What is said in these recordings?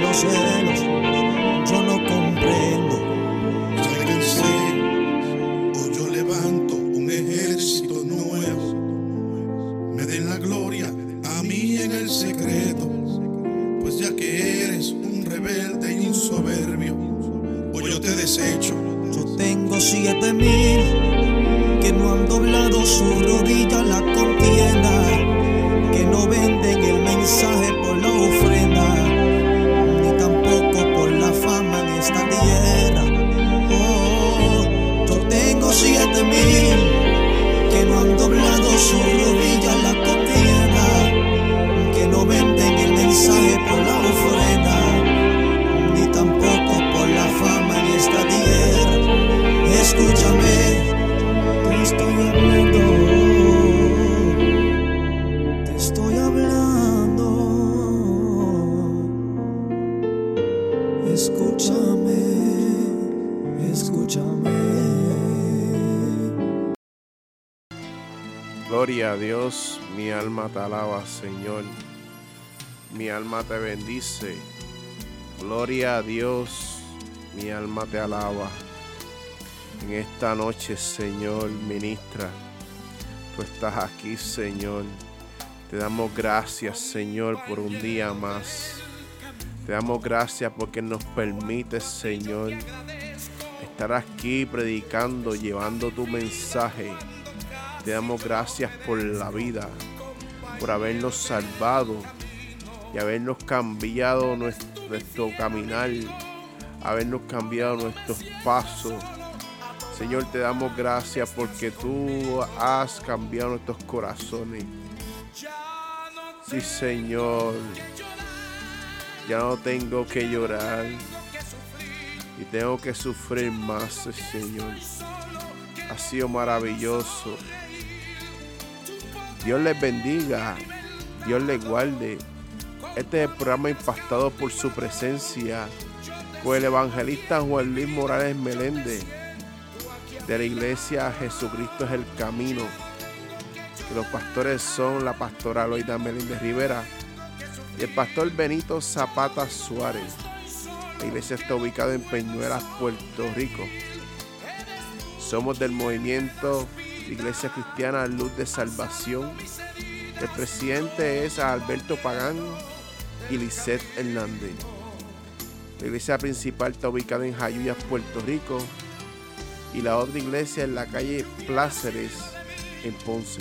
disensiones y te alaba, Señor. Mi alma te bendice. Gloria a Dios, mi alma te alaba. En esta noche, Señor, ministra. Tú estás aquí, Señor. Te damos gracias, Señor, por un día más. Te damos gracias porque nos permite, Señor, estar aquí predicando, llevando tu mensaje. Te damos gracias por la vida, por habernos salvado y habernos cambiado nuestro, caminar, habernos cambiado nuestros pasos. Señor, te damos gracias porque tú has cambiado nuestros corazones. Sí, Señor. Ya no tengo que llorar y tengo que sufrir más, Señor. Ha sido maravilloso. Dios les bendiga. Dios les guarde. Este es el programa impactado por su presencia. Con el evangelista Juan Luis Morales Meléndez. De la iglesia Jesucristo es el camino. Que los pastores son la pastora Loida Meléndez Rivera y el pastor Benito Zapata Suárez. La iglesia está ubicada en Peñuelas, Puerto Rico. Somos del movimiento Iglesia Cristiana Luz de Salvación. El presidente es Alberto Pagán y Lisette Hernández. La iglesia principal está ubicada en Jayuyas, Puerto Rico. Y la otra iglesia en la calle Pláceres, en Ponce.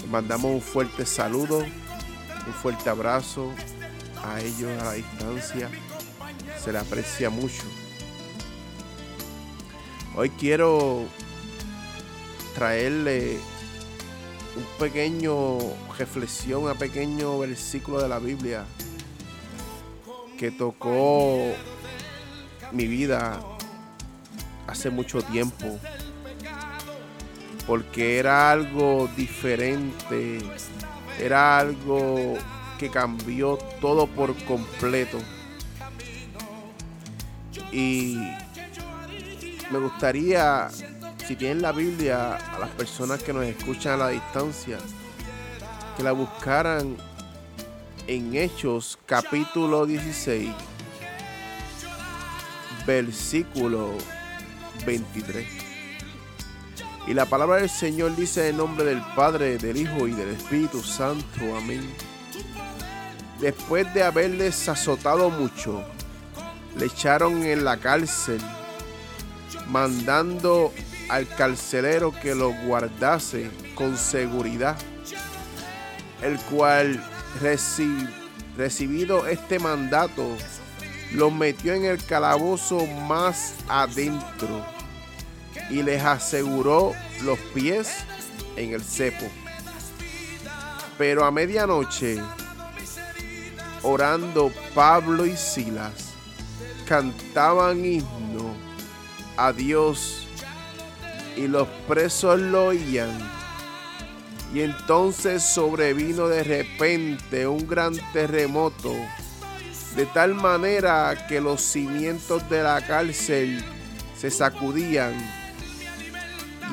Les mandamos un fuerte saludo, un fuerte abrazo a ellos a la distancia. Se le aprecia mucho. Hoy quiero traerle un pequeño reflexión, un pequeño versículo de la Biblia que tocó mi vida hace mucho tiempo. Porque era algo diferente, era algo que cambió todo por completo. Y me gustaría, si tienen la Biblia, a las personas que nos escuchan a la distancia, que la buscaran en Hechos capítulo 16, versículo 23. Y la palabra del Señor dice en nombre del Padre, del Hijo y del Espíritu Santo. Amén. después de haberles azotado mucho, le echaron en la cárcel, mandando al carcelero que lo guardase con seguridad, el cual recibido este mandato, lo metió en el calabozo más adentro y les aseguró los pies en el cepo. Pero a medianoche, orando Pablo y Silas, cantaban himno a Dios y los presos lo oían. Y entonces sobrevino de repente un gran terremoto, de tal manera que los cimientos de la cárcel se sacudían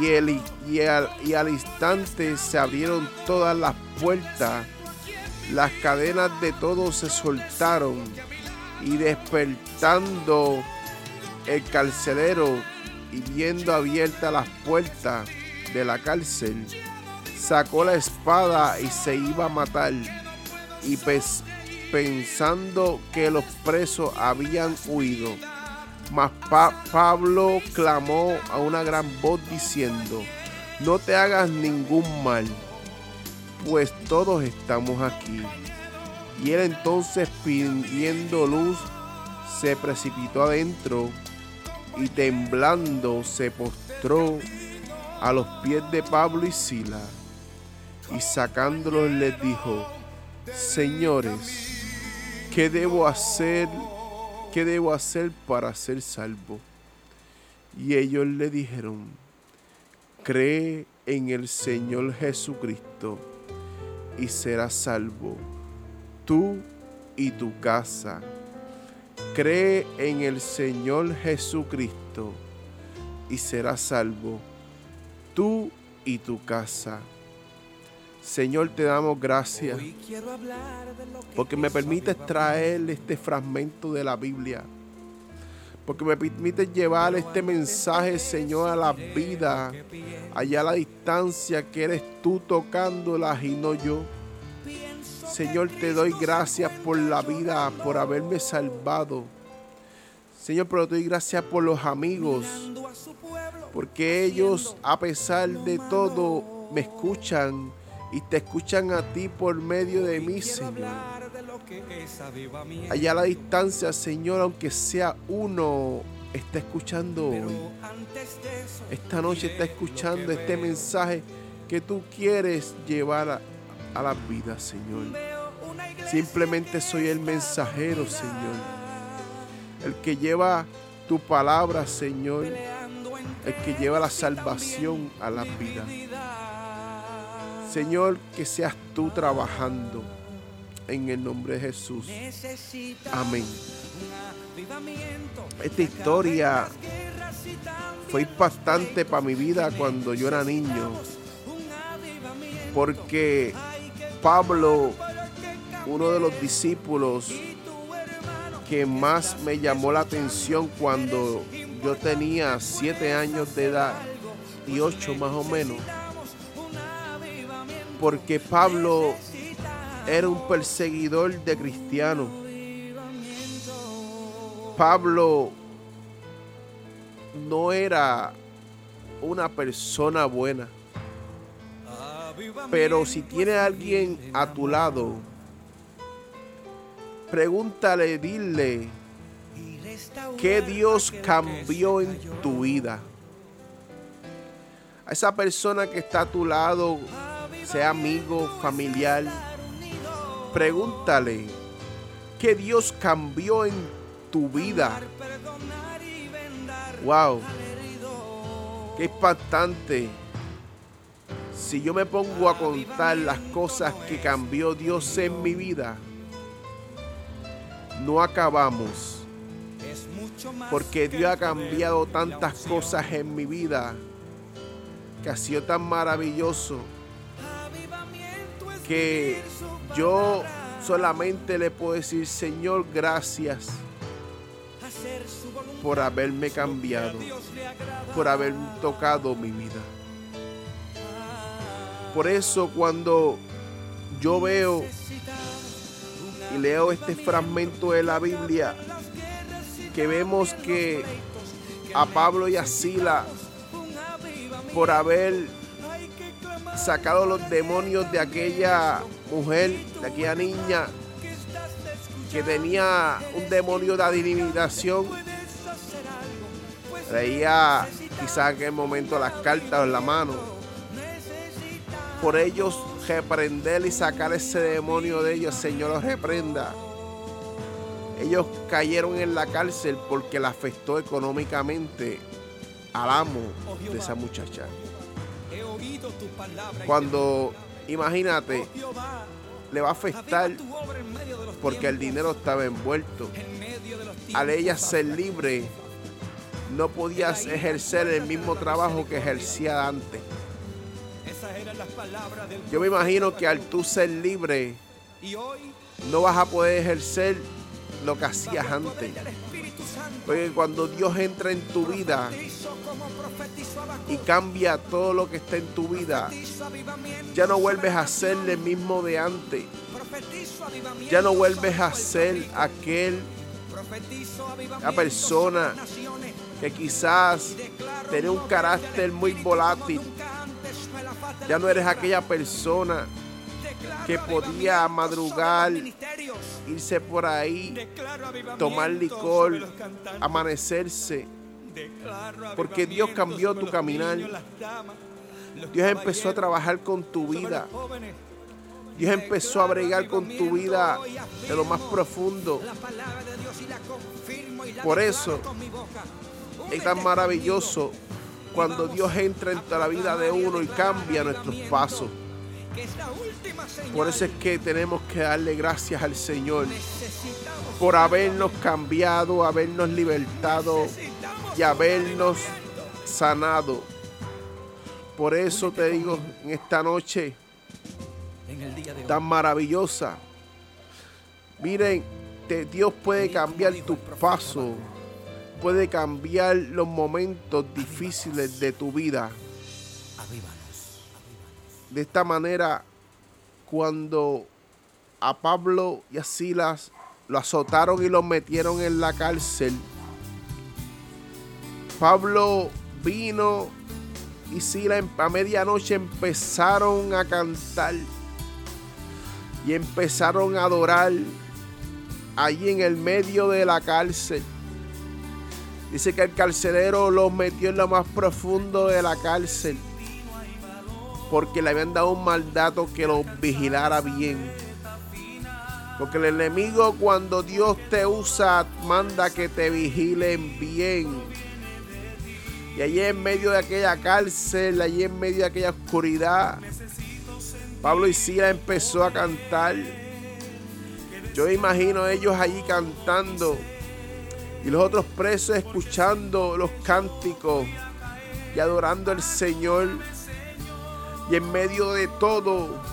y, el, y, al, y al instante se abrieron todas las puertas, las cadenas de todos se soltaron y despertando el carcelero y viendo abiertas las puertas de la cárcel, sacó la espada y se iba a matar. Y pensando que los presos habían huido, mas Pablo clamó a una gran voz diciendo, no te hagas ningún mal, pues todos estamos aquí. Y él entonces pidiendo luz, se precipitó adentro y temblando se postró a los pies de Pablo y Sila y sacándolos les dijo, señores, ¿qué debo hacer ¿qué debo hacer para ser salvo? Y ellos le dijeron, cree en el Señor Jesucristo y serás salvo, tú y tu casa. Cree en el Señor Jesucristo y serás salvo, tú y tu casa. Señor, te damos gracias porque me permites traer este fragmento de la Biblia. Porque me permites llevar este mensaje, Señor, a la vida, allá a la distancia que eres tú tocándolas y no yo. Señor, te doy gracias por la vida, por haberme salvado. Señor, pero te doy gracias por los amigos, porque ellos, a pesar de todo, me escuchan y te escuchan a ti por medio de mí, Señor. Allá a la distancia, Señor, aunque sea uno, está escuchando hoy. Esta noche está escuchando este mensaje que tú quieres llevar a, a la vida, Señor. Simplemente soy el mensajero, Señor. El que lleva tu palabra, Señor. El que lleva la salvación a la vida. Señor, que seas tú trabajando en el nombre de Jesús. Amén. Esta historia fue impactante para mi vida cuando yo era niño. Porque Pablo, uno de los discípulos que más me llamó la atención cuando yo tenía siete años de edad y ocho más o menos, porque Pablo era un perseguidor de cristianos. Pablo no era una persona buena. Pero si tiene a alguien a tu lado, pregúntale, dile, ¿qué Dios cambió en tu vida? A esa persona que está a tu lado, sea amigo, familiar, pregúntale qué Dios cambió en tu vida. Wow, qué impactante. Si yo me pongo a contar las cosas que cambió Dios en mi vida, no acabamos. Porque Dios ha cambiado tantas cosas en mi vida que ha sido tan maravilloso que yo solamente le puedo decir, Señor, gracias por haberme cambiado, por haber tocado mi vida. Por eso cuando yo veo y leo este fragmento de la Biblia, que vemos que a Pablo y a Sila, por haber sacado los demonios de aquella mujer, de aquella niña que tenía un demonio de adivinación, traía quizá en aquel momento las cartas en la mano. Por ellos reprender y sacar ese demonio de ellos, Señor los reprenda. Ellos cayeron en la cárcel porque la afectó económicamente al amo de esa muchacha. Cuando, imagínate, le va a afectar porque el dinero estaba envuelto. Al ella ser libre, no podías ejercer el mismo trabajo que ejercía antes. Yo me imagino que al tú ser libre, no vas a poder ejercer lo que hacías antes. Porque cuando Dios entra en tu vida y cambia todo lo que está en tu vida, ya no vuelves a ser el mismo de antes. Ya no vuelves a ser aquel, la persona que quizás tenía un carácter muy volátil. Ya no eres aquella persona que podía madrugar, irse por ahí, tomar licor, amanecerse. Porque Dios cambió tu caminar. Dios empezó a trabajar con tu vida. Dios empezó a bregar con tu vida de lo más profundo. Por eso es tan maravilloso cuando Dios entra en la vida de uno y cambia nuestros pasos. Por eso es que tenemos que darle gracias al Señor por habernos cambiado, habernos libertado y habernos sanado. Por eso te digo en esta noche tan maravillosa. Miren, Dios puede cambiar tu paso, puede cambiar los momentos difíciles de tu vida. De esta manera, cuando a Pablo y a Silas lo azotaron y lo metieron en la cárcel, Pablo vino y Silas a medianoche empezaron a cantar y empezaron a adorar allí en el medio de la cárcel. Dice que el carcelero los metió en lo más profundo de la cárcel porque le habían dado un mandato que los vigilara bien. Porque el enemigo cuando Dios te usa manda que te vigilen bien. Y allí en medio de aquella cárcel, allí en medio de aquella oscuridad, Pablo y Sila empezó a cantar. Yo imagino a ellos allí cantando y los otros presos escuchando los cánticos y adorando al Señor. Y en medio de todo,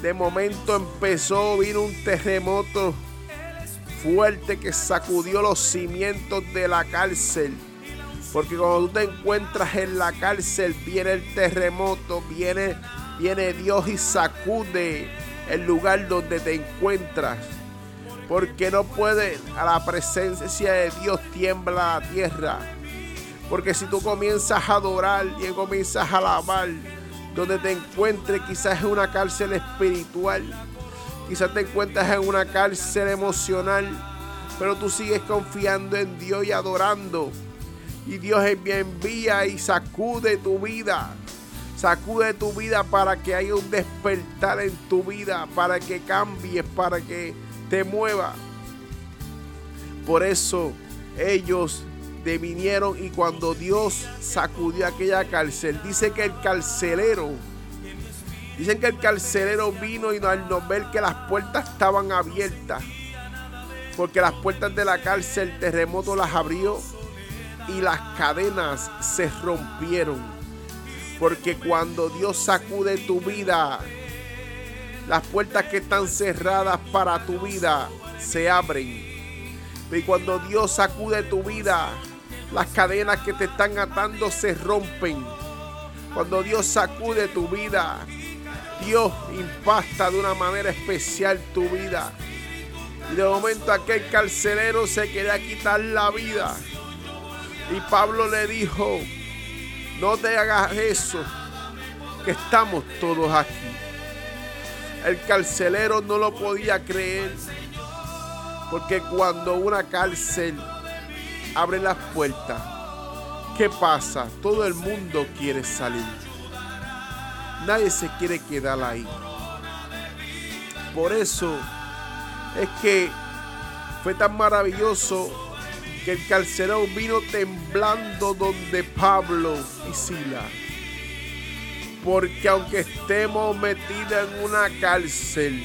de momento empezó, vino un terremoto fuerte que sacudió los cimientos de la cárcel. Porque cuando tú te encuentras en la cárcel, viene el terremoto, viene, viene Dios y sacude el lugar donde te encuentras. Porque no puede, a la presencia de Dios tiembla la tierra. Porque si tú comienzas a adorar y comienzas a alabar, donde te encuentres, quizás en una cárcel espiritual, quizás te encuentras en una cárcel emocional, pero tú sigues confiando en Dios y adorando. Y Dios envía y sacude tu vida. Sacude tu vida para que haya un despertar en tu vida, para que cambies, para que te mueva. Por eso ellos de vinieron y cuando Dios sacudió aquella cárcel, dice que el carcelero, dicen que el carcelero vino y al ver que las puertas estaban abiertas, porque las puertas de la cárcel, el terremoto las abrió y las cadenas se rompieron. Porque cuando Dios sacude tu vida, las puertas que están cerradas para tu vida se abren. Y cuando Dios sacude tu vida, las cadenas que te están atando se rompen. Cuando Dios sacude tu vida, Dios impacta de una manera especial tu vida. Y de momento aquel carcelero se quería quitar la vida. Y Pablo le dijo, no te hagas eso, que estamos todos aquí. El carcelero no lo podía creer, porque cuando una cárcel abre las puertas, ¿qué pasa? Todo el mundo quiere salir. Nadie se quiere quedar ahí. Por eso es que fue tan maravilloso que el carcelero vino temblando donde Pablo y Sila. Porque aunque estemos metidos en una cárcel,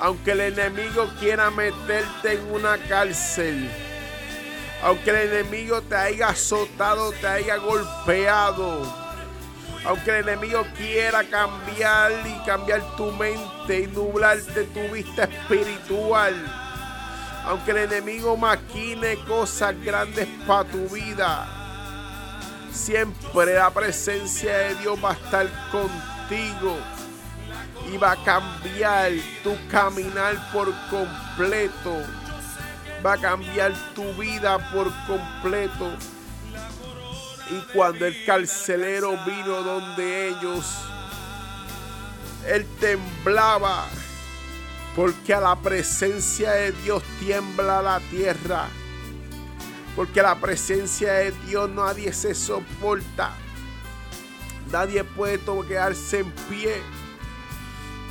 aunque el enemigo quiera meterte en una cárcel, aunque el enemigo te haya azotado, te haya golpeado, aunque el enemigo quiera cambiar y cambiar tu mente y nublarte tu vista espiritual, aunque el enemigo maquine cosas grandes para tu vida, siempre la presencia de Dios va a estar contigo y va a cambiar tu caminar por completo va a cambiar tu vida por completo. Y cuando el carcelero vino donde ellos, él temblaba, porque a la presencia de Dios tiembla la tierra. Porque la presencia de Dios nadie se soporta. Nadie puede quedarse en pie.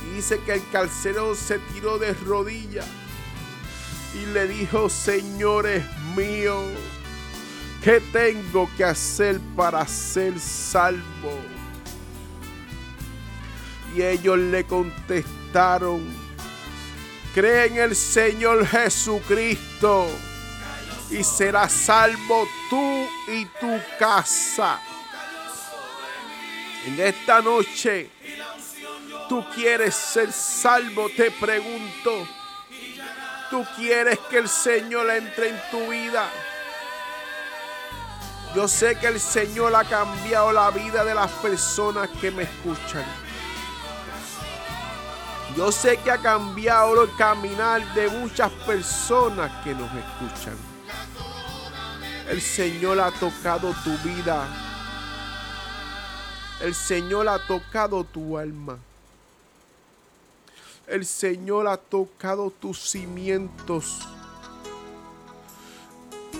Y dice que el carcelero se tiró de rodillas y le dijo, señores míos, ¿qué tengo que hacer para ser salvo? Y ellos le contestaron, cree en el Señor Jesucristo y serás salvo tú y tu casa. En esta noche, tú quieres ser salvo, te pregunto tú quieres que el Señor entre en tu vida. Yo sé que el Señor ha cambiado la vida de las personas que me escuchan. Yo sé que ha cambiado el caminar de muchas personas que nos escuchan. El Señor ha tocado tu vida. El Señor ha tocado tu alma. El Señor ha tocado tus cimientos.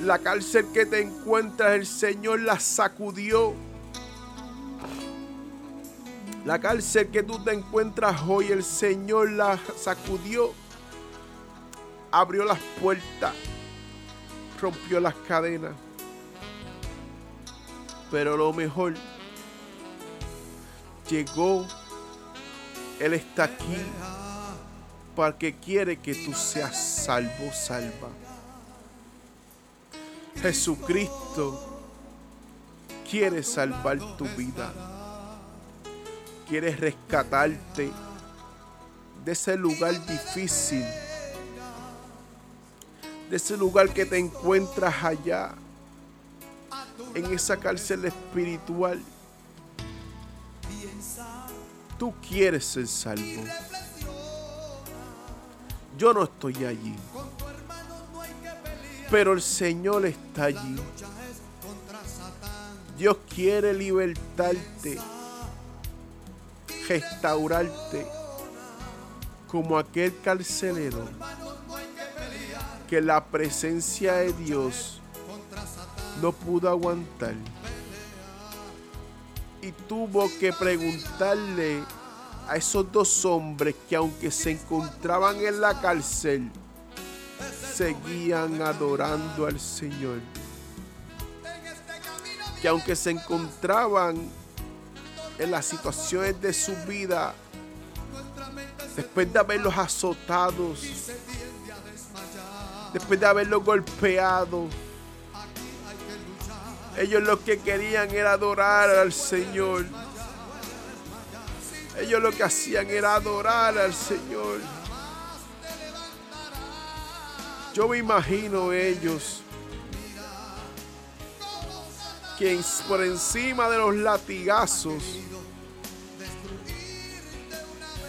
La cárcel que te encuentras, el Señor la sacudió. La cárcel que tú te encuentras hoy, el Señor la sacudió. Abrió las puertas. Rompió las cadenas. Pero lo mejor, llegó. Él está aquí porque quiere que tú seas salvo, salva. Jesucristo quiere salvar tu vida. Quiere rescatarte de ese lugar difícil. De ese lugar que te encuentras allá. En esa cárcel espiritual. Tú quieres ser salvo. Yo no estoy allí. Pero el Señor está allí. Dios quiere libertarte, restaurarte como aquel carcelero que la presencia de Dios no pudo aguantar y tuvo que preguntarle a esos dos hombres que aunque se encontraban en la cárcel, seguían adorando al Señor. Que aunque se encontraban en las situaciones de su vida, después de haberlos azotado, después de haberlos golpeado, ellos lo que querían era adorar al Señor. Ellos lo que hacían era adorar al Señor. Yo me imagino ellos que por encima de los latigazos,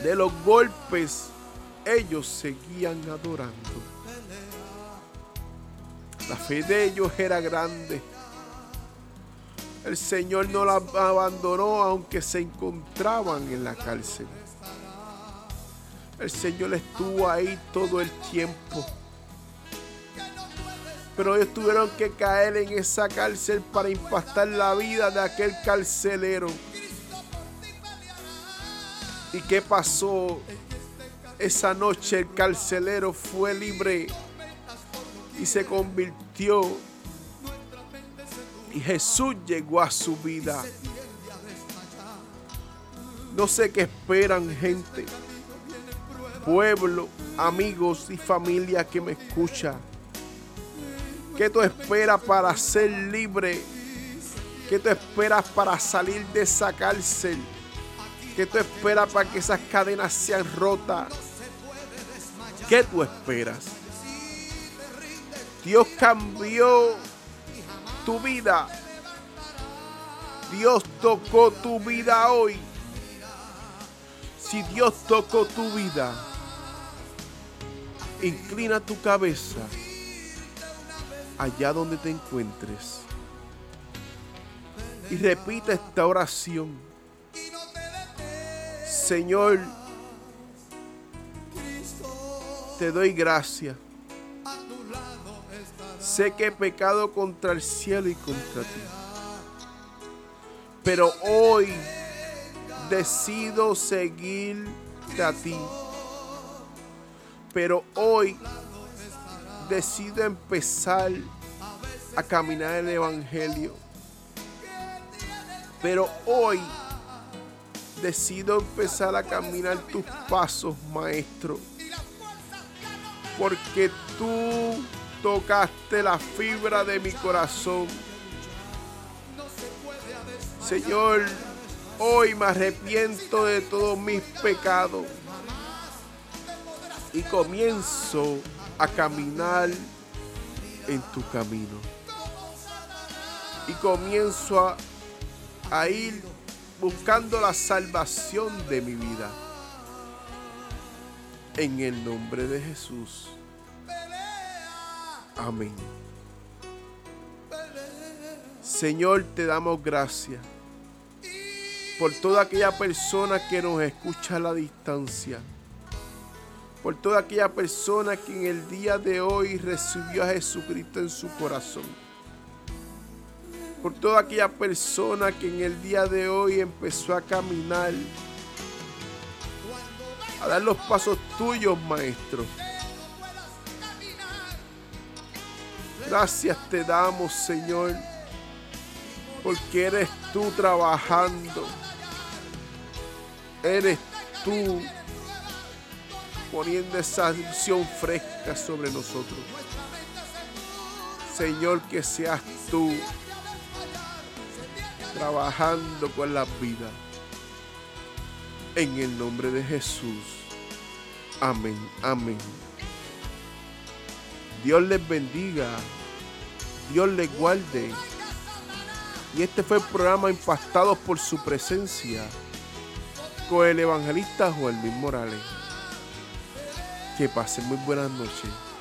de los golpes ellos seguían adorando. La fe de ellos era grande. El Señor no la abandonó aunque se encontraban en la cárcel. El Señor estuvo ahí todo el tiempo. Pero ellos tuvieron que caer en esa cárcel para impactar la vida de aquel carcelero. ¿Y qué pasó? Esa noche el carcelero fue libre y se convirtió. Y Jesús llegó a su vida. No sé qué esperan gente, pueblo, amigos y familia que me escucha. ¿Qué tú esperas para ser libre? ¿Qué tú esperas para salir de esa cárcel? ¿Qué tú esperas para que esas cadenas sean rotas? ¿Qué tú esperas? Dios cambió tu vida. Dios tocó tu vida hoy. Si Dios tocó tu vida, inclina tu cabeza allá donde te encuentres y repita esta oración. Señor, te doy gracias Sé que he pecado contra el cielo y contra ti. Pero hoy decido seguirte a ti. Pero hoy decido empezar a caminar el Evangelio. Pero hoy decido empezar a caminar tus pasos, maestro. Porque tú tocaste la fibra de mi corazón. Señor, hoy me arrepiento de todos mis pecados y comienzo a caminar en tu camino. Y comienzo a, a ir buscando la salvación de mi vida. En el nombre de Jesús. Amén. Señor, te damos gracias por toda aquella persona que nos escucha a la distancia. Por toda aquella persona que en el día de hoy recibió a Jesucristo en su corazón. Por toda aquella persona que en el día de hoy empezó a caminar. A dar los pasos tuyos, maestro Gracias te damos, Señor, porque eres tú trabajando. Eres tú poniendo esa visión fresca sobre nosotros. Señor, que seas tú trabajando con las vidas. En el nombre de Jesús. Amén, amén. Dios les bendiga. Dios les guarde. Y este fue el programa Impactados por su presencia con el evangelista Joel Luis Morales. Que pasen muy buenas noches.